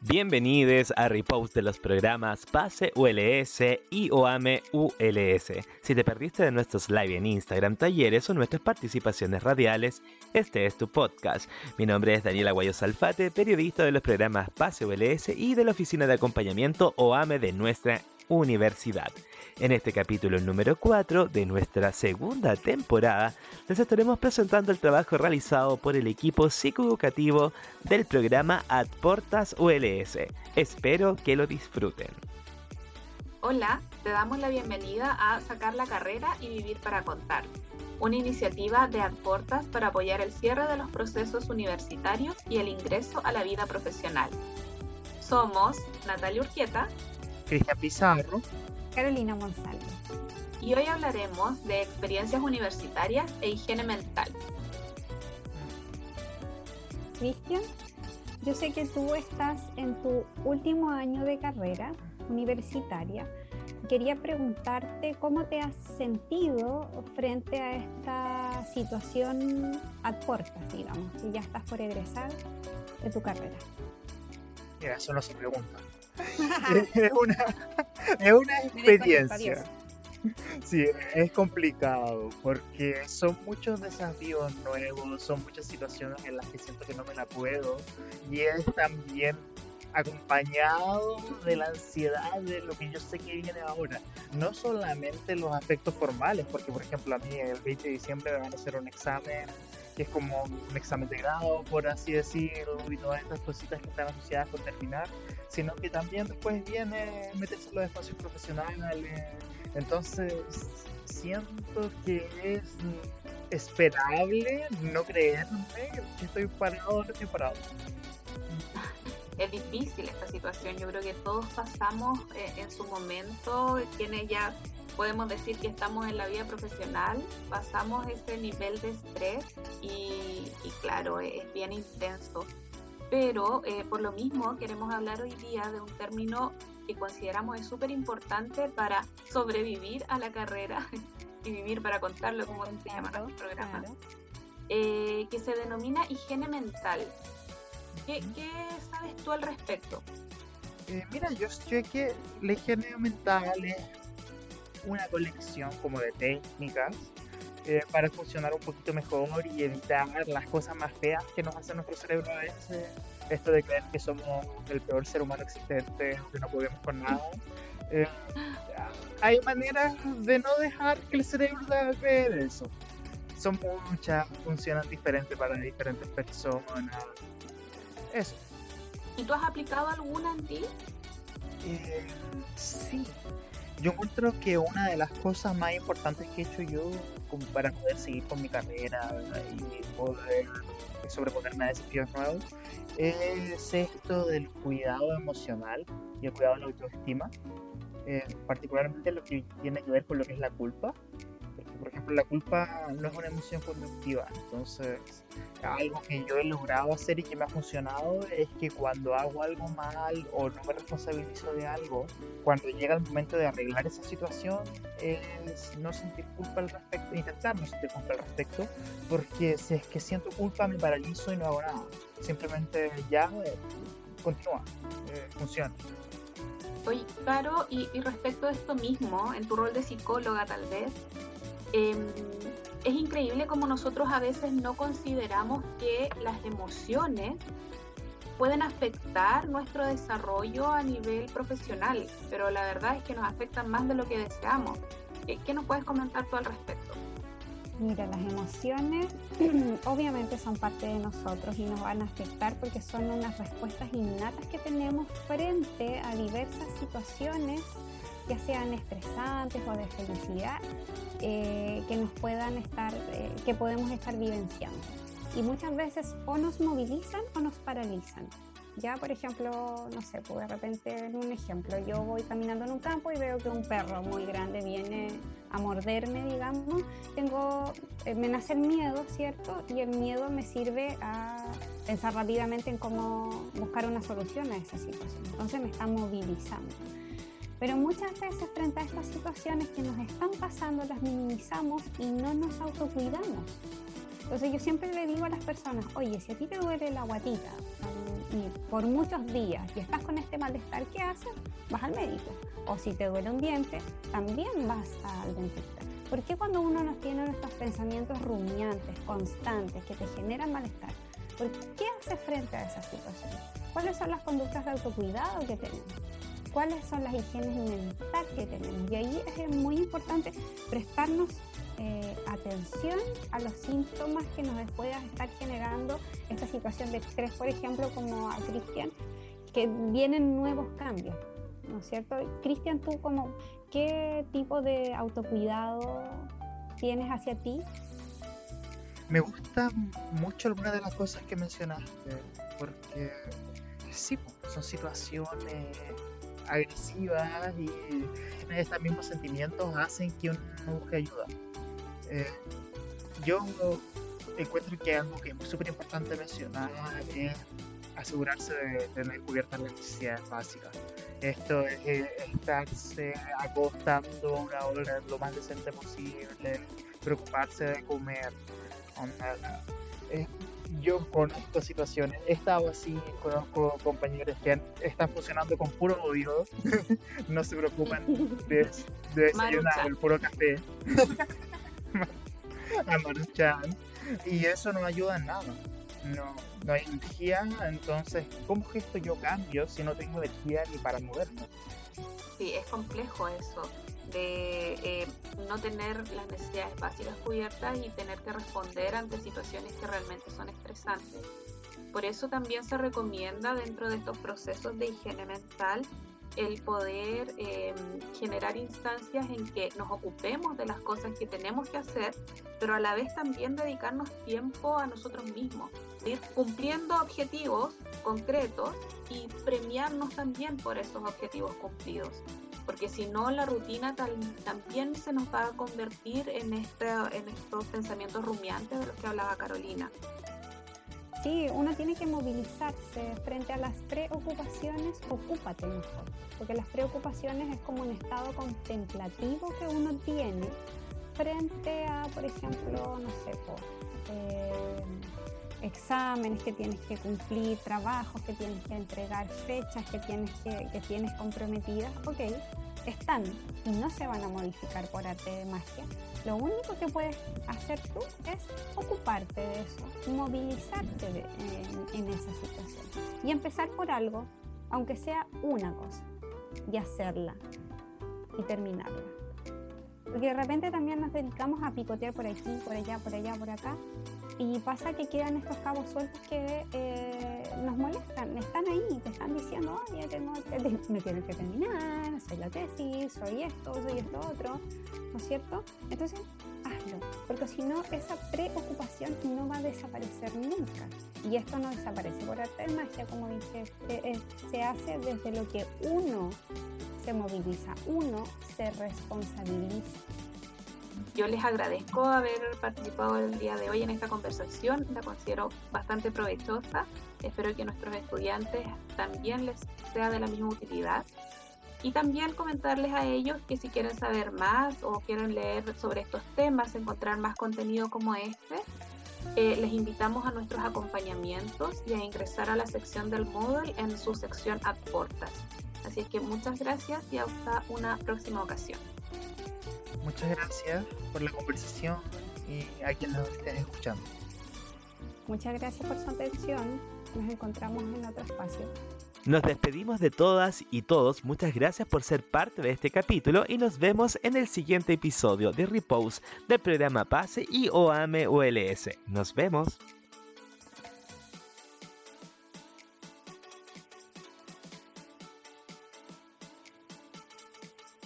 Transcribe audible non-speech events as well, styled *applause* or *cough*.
Bienvenidos a Repost de los programas Pase ULS y OAME ULS. Si te perdiste de nuestros live en Instagram, talleres o nuestras participaciones radiales, este es tu podcast. Mi nombre es Daniela Guayo Salfate, periodista de los programas Pase ULS y de la oficina de acompañamiento OAME de nuestra universidad. En este capítulo número 4 de nuestra segunda temporada, les estaremos presentando el trabajo realizado por el equipo psicoeducativo del programa Adportas ULS. Espero que lo disfruten. Hola, te damos la bienvenida a Sacar la Carrera y Vivir para Contar, una iniciativa de Adportas para apoyar el cierre de los procesos universitarios y el ingreso a la vida profesional. Somos Natalia Urquieta, Cristian Pizarro Carolina González. Y hoy hablaremos de experiencias universitarias e higiene mental. Cristian, yo sé que tú estás en tu último año de carrera universitaria. Quería preguntarte cómo te has sentido frente a esta situación a puertas, digamos, que ya estás por egresar de tu carrera. Mira, eso no se pregunta. *laughs* es, una, es una experiencia. Sí, es complicado porque son muchos desafíos nuevos, son muchas situaciones en las que siento que no me la puedo y es también acompañado de la ansiedad de lo que yo sé que viene ahora. No solamente los aspectos formales, porque por ejemplo a mí el 20 de diciembre me van a hacer un examen que es como un examen de grado, por así decirlo, y todas estas cositas que están asociadas con terminar, sino que también después viene meterse en los espacios profesionales. Entonces, siento que es esperable no creerme que estoy parado o no parado. Es difícil esta situación, yo creo que todos pasamos eh, en su momento, quienes ya podemos decir que estamos en la vida profesional, pasamos ese nivel de estrés y, claro, es bien intenso. Pero eh, por lo mismo queremos hablar hoy día de un término que consideramos es súper importante para sobrevivir a la carrera *laughs* y vivir para contarlo, como se llama nuestro programa, eh, que se denomina higiene mental. ¿Qué, sabes tú al respecto? Eh, mira, yo sé que la higiene mental es una colección como de técnicas eh, para funcionar un poquito mejor y evitar las cosas más feas que nos hace nuestro cerebro a veces. Esto de creer que somos el peor ser humano existente, que no podemos con nada. Eh, hay maneras de no dejar que el cerebro creer eso. Son muchas, funcionan diferente para diferentes personas. Eso. ¿Y tú has aplicado alguna en ti? Eh, sí, yo encuentro que una de las cosas más importantes que he hecho yo para poder seguir con mi carrera y poder sobreponerme a desafíos nuevos es esto del cuidado emocional y el cuidado de la autoestima, eh, particularmente lo que tiene que ver con lo que es la culpa la culpa no es una emoción conductiva. Entonces, algo que yo he logrado hacer y que me ha funcionado es que cuando hago algo mal o no me responsabilizo de algo, cuando llega el momento de arreglar esa situación, es no sentir culpa al respecto, intentar no sentir culpa al respecto, porque si es que siento culpa me paralizo y no hago nada. Simplemente ya eh, continúa, eh, funciona. Oye, Caro, y, y respecto a esto mismo, en tu rol de psicóloga tal vez, Em, es increíble como nosotros a veces no consideramos que las emociones pueden afectar nuestro desarrollo a nivel profesional, pero la verdad es que nos afectan más de lo que deseamos. ¿Qué, nos puedes comentar tú al respecto? Mira, las emociones *clears throat* obviamente son parte de nosotros y nos van a afectar porque son unas respuestas innatas que tenemos frente a diversas situaciones ya sean estresantes o de felicidad, eh, que nos puedan estar, eh, que podemos estar vivenciando. Y muchas veces o nos movilizan o nos paralizan. Ya, por ejemplo, no sé, pues de repente, en un ejemplo, yo voy caminando en un campo y veo que un perro muy grande viene a morderme, digamos, tengo, eh, me nace el miedo, ¿cierto? Y el miedo me sirve a pensar rápidamente en cómo buscar una solución a esa situación. Entonces me está movilizando. Pero muchas veces frente a estas situaciones que nos están pasando las minimizamos y no nos autocuidamos. Entonces yo siempre le digo a las personas, oye, si a ti te duele la guatita, y por muchos días y estás con este malestar, ¿qué haces? Vas al médico. O si te duele un diente, también vas al dentista. ¿Por qué cuando uno no tiene nuestros pensamientos rumiantes, constantes, que te generan malestar? ¿Por qué haces frente a esa situación? ¿Cuáles son las conductas de autocuidado que tenemos? ¿Cuáles son las higienes mental que tenemos? Y ahí es muy importante prestarnos eh, atención a los síntomas que nos pueda estar generando esta situación de estrés, por ejemplo, como a Cristian, que vienen nuevos cambios, ¿no es cierto? Cristian, tú como, ¿qué tipo de autocuidado tienes hacia ti? Me gusta mucho alguna de las cosas que mencionaste, porque sí, son situaciones agresivas y estos mismos sentimientos hacen que uno busque ayuda. Eh, yo encuentro que algo que es súper importante mencionar es asegurarse de tener cubiertas las necesidades básicas. Esto es eh, estarse acostando una hora lo más decente posible, preocuparse de comer. Eh, yo conozco situaciones, he estado así, conozco compañeros que están funcionando con puro odio, *laughs* no se preocupan de, de desayunar el puro café. *laughs* a Maruchan. Y eso no ayuda en nada. No, no hay energía, entonces, ¿cómo gesto yo cambio si no tengo energía ni para moverme? Sí, es complejo eso, de eh, no tener las necesidades básicas cubiertas y tener que responder ante situaciones que realmente son estresantes. Por eso también se recomienda dentro de estos procesos de higiene mental el poder em, generar instancias en que nos ocupemos de las cosas que tenemos que hacer, pero a la vez también dedicarnos tiempo a nosotros mismos, cumpliendo objetivos concretos y premiarnos también por esos objetivos cumplidos. Porque si no, la rutina también se nos va a convertir en, este, en estos pensamientos rumiantes de los que hablaba Carolina. Sí, uno tiene que movilizarse frente a las preocupaciones, ocúpate mejor, porque las preocupaciones es como un estado contemplativo que uno tiene frente a, por ejemplo, no sé, eh, exámenes que tienes que cumplir, trabajos que tienes que entregar, fechas que tienes, que, que tienes comprometidas, ok, están y no se van a modificar por arte de magia. Lo único que puedes hacer tú es ocuparte de eso, movilizarte en, esa situación y empezar por algo, aunque sea una cosa, y hacerla y terminarla. Porque de repente también nos dedicamos a picotear por aquí, por allá, por allá, por acá, y pasa que quedan estos cabos sueltos que eh, nos molestan, están ahí, te están diciendo, oye, tengo, me tienes que terminar, soy la tesis, soy esto, soy esto otro, ¿no es cierto? Entonces, hazlo, porque si no, esa preocupación no va a desaparecer nunca. Y esto no desaparece por arte de magia, como dije, eh, eh, se hace desde lo que uno se moviliza, uno se responsabiliza. Yo les agradezco haber participado el día de hoy en esta conversación, la considero bastante provechosa. Espero que a nuestros estudiantes también les sea de la misma utilidad. Y también comentarles a ellos que si quieren saber más o quieren leer sobre estos temas, encontrar más contenido como este, eh, les invitamos a nuestros acompañamientos y a ingresar a la sección del Moodle en su sección Adportas. Así es que muchas gracias y hasta una próxima ocasión. Muchas gracias por la conversación y a quienes nos estén escuchando. Muchas gracias por su atención. Nos encontramos en otro espacio. Nos despedimos de todas y todos. Muchas gracias por ser parte de este capítulo y nos vemos en el siguiente episodio de Repose del programa PASE y OAME. Nos vemos.